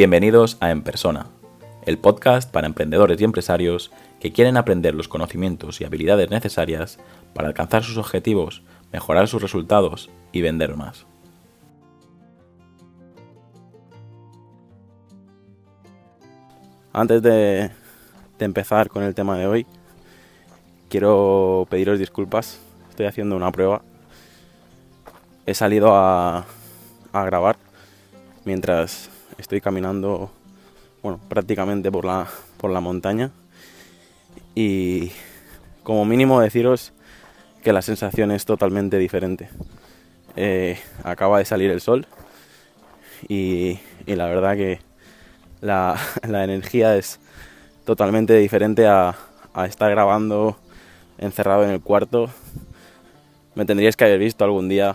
Bienvenidos a En Persona, el podcast para emprendedores y empresarios que quieren aprender los conocimientos y habilidades necesarias para alcanzar sus objetivos, mejorar sus resultados y vender más. Antes de, empezar con el tema de hoy, quiero pediros disculpas. Estoy haciendo una prueba. He salido a, grabar mientras estoy caminando, bueno, prácticamente por la, por la montaña. Y como mínimo deciros que la sensación es totalmente diferente. Eh, acaba de salir el sol y, la verdad que la, energía es totalmente diferente a, estar grabando encerrado en el cuarto. Me tendríais que haber visto algún día,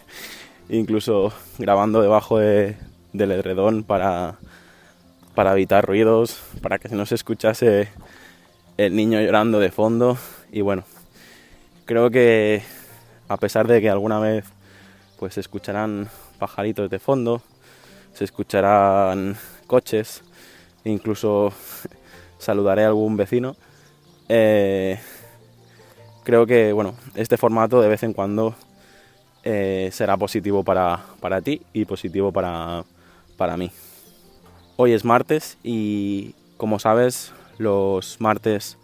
incluso grabando debajo de, del edredón para, para evitar ruidos, para que no se escuchase el niño llorando de fondo. Y bueno, creo que a pesar de que alguna vez pues se escucharán pajaritos de fondo, se escucharán coches, incluso saludaré a algún vecino. Eh, creo que bueno, este formato de vez en cuando eh, será positivo para, para ti y positivo para, para mí. Hoy es martes y como sabes, los martes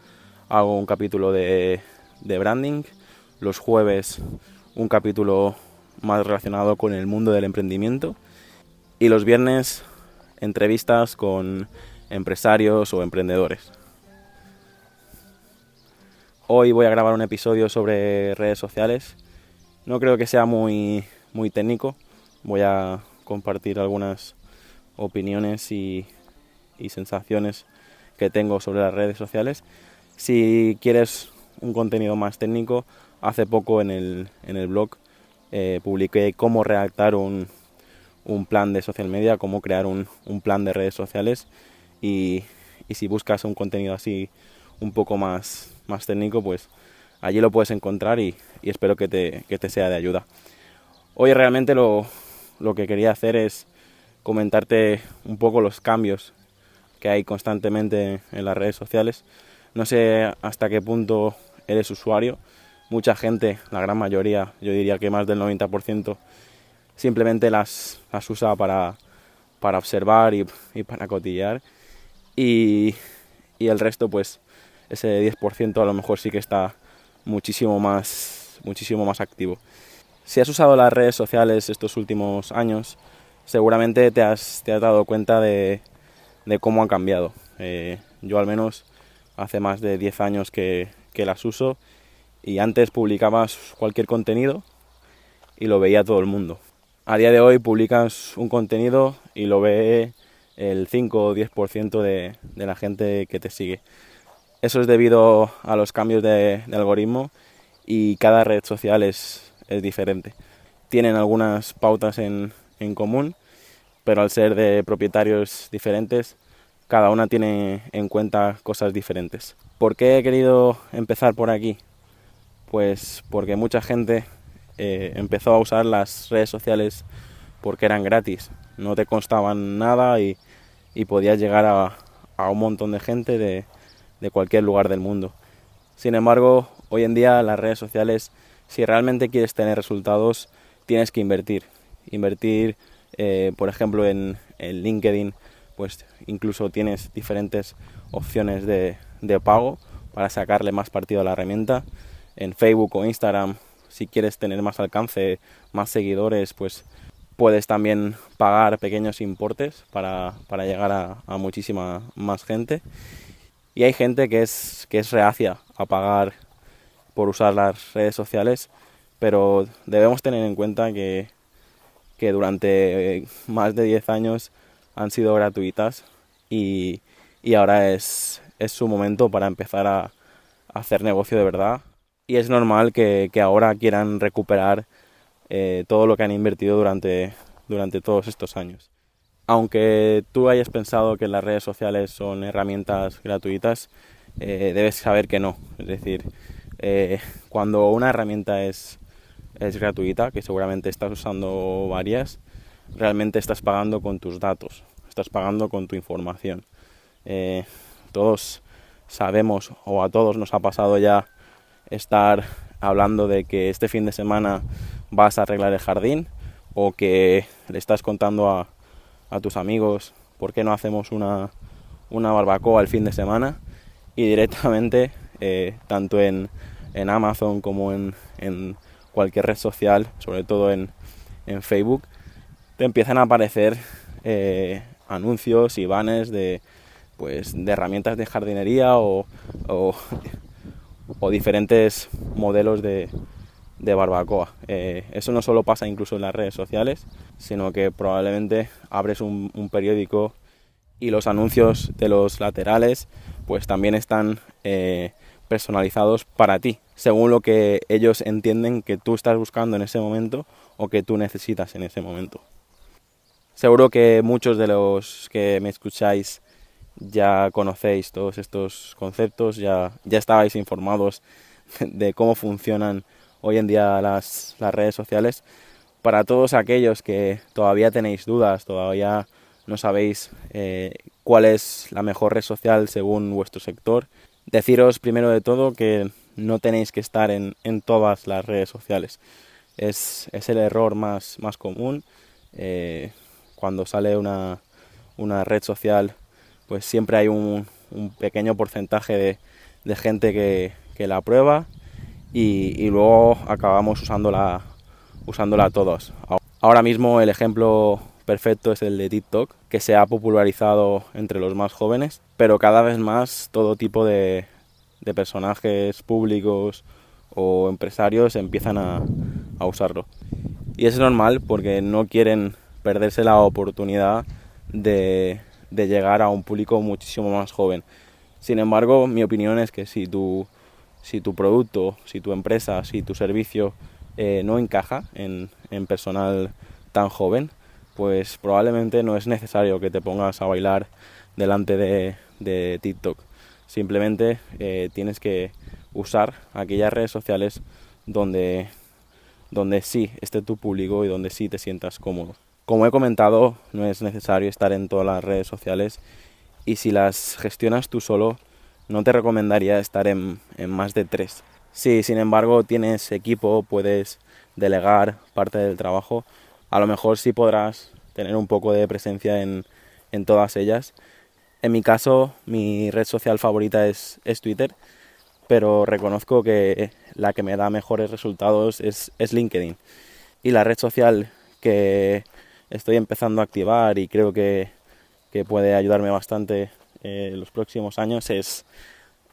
hago un capítulo de, branding, los jueves un capítulo más relacionado con el mundo del emprendimiento y los viernes entrevistas con empresarios o emprendedores. Hoy voy a grabar un episodio sobre redes sociales. No creo que sea muy, muy técnico. Voy a compartir algunas opiniones y, sensaciones que tengo sobre las redes sociales. Si quieres un contenido más técnico, hace poco en el, en el blog eh, publiqué cómo redactar un, un, plan de social media, cómo crear un, un plan de redes sociales y, y, si buscas un contenido así un poco más, más técnico, pues allí lo puedes encontrar y, y espero que te, que te, sea de ayuda. Hoy realmente lo, lo que quería hacer es comentarte un poco los cambios que hay constantemente en las redes sociales. No sé hasta qué punto eres usuario. Mucha gente, la gran mayoría, yo diría que más del 90%, simplemente las, las usa para, para observar y, para cotillear. Y, y, el resto, pues, ese 10% a lo mejor sí que está muchísimo más, muchísimo más activo. Si has usado las redes sociales estos últimos años, seguramente te has, te has dado cuenta de, de cómo han cambiado. Eh, yo al menos hace más de 10 años que, que, las uso y antes publicabas cualquier contenido y lo veía todo el mundo. A día de hoy publicas un contenido y lo ve el 5 o 10% de, de la gente que te sigue. Eso es debido a los cambios de, de algoritmo y cada red social es, es diferente. Tienen algunas pautas en, en común, pero al ser de propietarios diferentes, cada una tiene en cuenta cosas diferentes. ¿Por qué he querido empezar por aquí? Pues porque mucha gente eh, empezó a usar las redes sociales porque eran gratis, no te constaban nada y, y podías llegar a, a, un montón de gente de, de cualquier lugar del mundo. Sin embargo, hoy en día las redes sociales, si realmente quieres tener resultados, tienes que invertir. Invertir eh, por ejemplo, en, LinkedIn, pues incluso tienes diferentes opciones de, pago para sacarle más partido a la herramienta. En Facebook o Instagram, si quieres tener más alcance, más seguidores, pues puedes también pagar pequeños importes para, llegar a, muchísima más gente. Y hay gente que es, que es reacia a pagar por usar las redes sociales, pero debemos tener en cuenta que que durante eh, más de 10 años han sido gratuitas y, ahora es, su momento para empezar a, hacer negocio de verdad. Y es normal que, ahora quieran recuperar eh, todo lo que han invertido durante, durante todos estos años. Aunque tú hayas pensado que las redes sociales son herramientas gratuitas, eh, debes saber que no. Es decir, cuando una herramienta es, es gratuita, que seguramente estás usando varias, realmente estás pagando con tus datos. estás pagando con tu información. Eh, todos sabemos o a todos nos ha pasado ya estar hablando de que este fin de semana vas a arreglar el jardín o que le estás contando a, tus amigos por qué no hacemos una, barbacoa el fin de semana y directamente eh, tanto en, Amazon como en, cualquier red social, sobre todo en, Facebook, te empiezan a aparecer eh, anuncios y banners de, pues, de herramientas de jardinería o, o, diferentes modelos de, de barbacoa. Eh, eso no solo pasa incluso en las redes sociales, sino que probablemente abres un, periódico y los anuncios de los laterales pues también están eh, personalizados para ti, según lo que ellos entienden que tú estás buscando en ese momento o que tú necesitas en ese momento. Seguro que muchos de los que me escucháis ya conocéis todos estos conceptos, ya, ya estabais informados de cómo funcionan hoy en día las, redes sociales. Para todos aquellos que todavía tenéis dudas, todavía no sabéis eh, cuál es la mejor red social según vuestro sector, deciros primero de todo que no tenéis que estar en, todas las redes sociales. Es, el error más, más común. Eh, cuando sale una, una red social pues siempre hay un, pequeño porcentaje de, gente que, la prueba y, luego acabamos usándola, usándola todos. Ahora mismo el ejemplo perfecto es el de TikTok, que se ha popularizado entre los más jóvenes, pero cada vez más todo tipo de, personajes públicos o empresarios empiezan a, a, usarlo. Y es normal porque no quieren perderse la oportunidad de, de llegar a un público muchísimo más joven. Sin embargo, mi opinión es que si tu, si tu producto, si tu empresa, si tu servicio eh, no encaja en, personal tan joven, pues probablemente no es necesario que te pongas a bailar delante de, TikTok. Simplemente eh, tienes que usar aquellas redes sociales donde, donde sí esté tu público y donde sí te sientas cómodo. Como he comentado, no es necesario estar en todas las redes sociales y si las gestionas tú solo, no te recomendaría estar en, más de tres. Si sin embargo tienes equipo, puedes delegar parte del trabajo, a lo mejor sí podrás tener un poco de presencia en, todas ellas. En mi caso, mi red social favorita es, Twitter, pero reconozco que la que me da mejores resultados es, es LinkedIn. Y la red social que estoy empezando a activar y creo que, puede ayudarme bastante eh, en los próximos años es,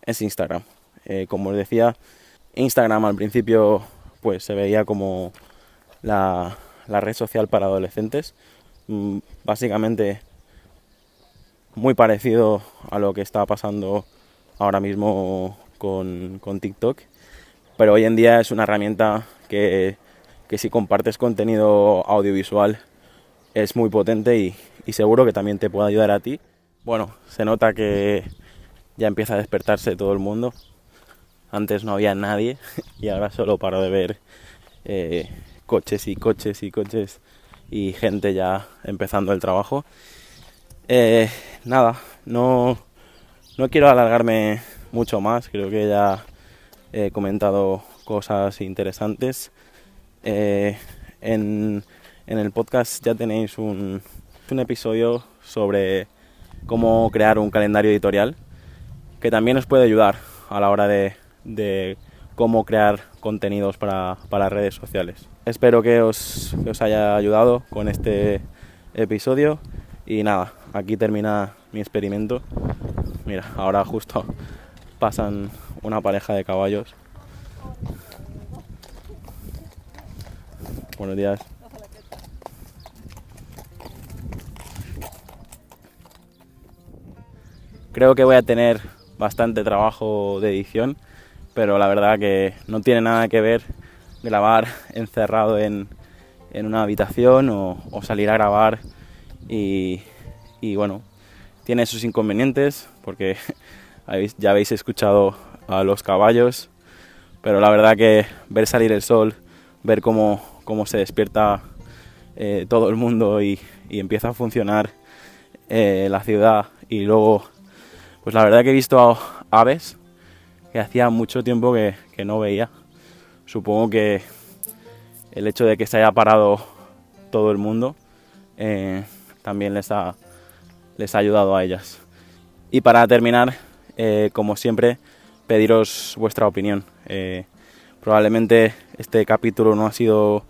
es Instagram. Eh, como os decía, Instagram al principio pues se veía como la, red social para adolescentes. Mm, básicamente muy parecido a lo que está pasando ahora mismo con, con TikTok. Pero hoy en día es una herramienta que, que si compartes contenido audiovisual es muy potente y, seguro que también te puede ayudar a ti. Bueno, se nota que ya empieza a despertarse todo el mundo. Antes no había nadie y ahora solo paro de ver eh, coches y coches y coches y gente ya empezando el trabajo. Eh, nada, no, no quiero alargarme mucho más, creo que ya he comentado cosas interesantes. Eh, en en el podcast ya tenéis un, episodio sobre cómo crear un calendario editorial que también os puede ayudar a la hora de, cómo crear contenidos para, redes sociales. Espero que os, que os haya ayudado con este episodio y nada, aquí termina mi experimento. Mira, ahora justo pasan una pareja de caballos. Buenos días. Creo que voy a tener bastante trabajo de edición, pero la verdad que no tiene nada que ver grabar encerrado en, una habitación o, salir a grabar y, bueno, tiene sus inconvenientes porque ya habéis escuchado a los caballos, pero la verdad que ver salir el sol, ver cómo, se despierta eh, todo el mundo y, empieza a funcionar eh, la ciudad y luego, pues la verdad que he visto aves que hacía mucho tiempo que, no veía. Supongo que el hecho de que se haya parado todo el mundo eh, también les ha, les ha ayudado a ellas. Y para terminar, eh, como siempre, pediros vuestra opinión. Eh, probablemente este capítulo no ha sido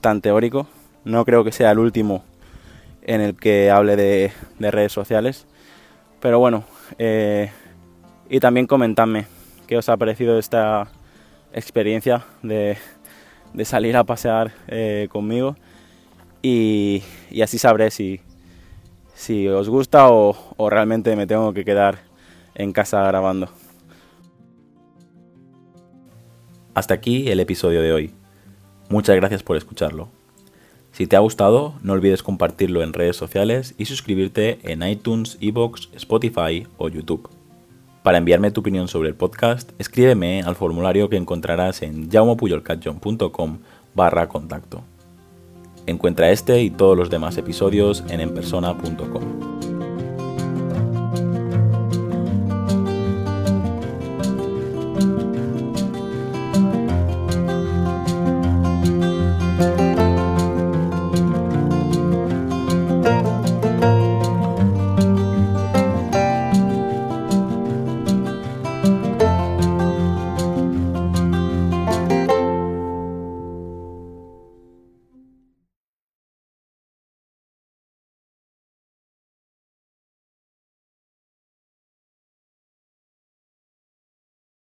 tan teórico, no creo que sea el último en el que hable de, redes sociales, pero bueno, y también comentadme qué os ha parecido esta experiencia de, salir a pasear eh, conmigo y, así sabré si, os gusta o, o realmente me tengo que quedar en casa grabando. Hasta aquí el episodio de hoy. Muchas gracias por escucharlo. Si te ha gustado, no olvides compartirlo en redes sociales y suscribirte en iTunes, Evox, Spotify o YouTube. Para enviarme tu opinión sobre el podcast, escríbeme al formulario que encontrarás en jaumopuyolcatjon.com barra contacto. Encuentra este y todos los demás episodios en enpersona.com.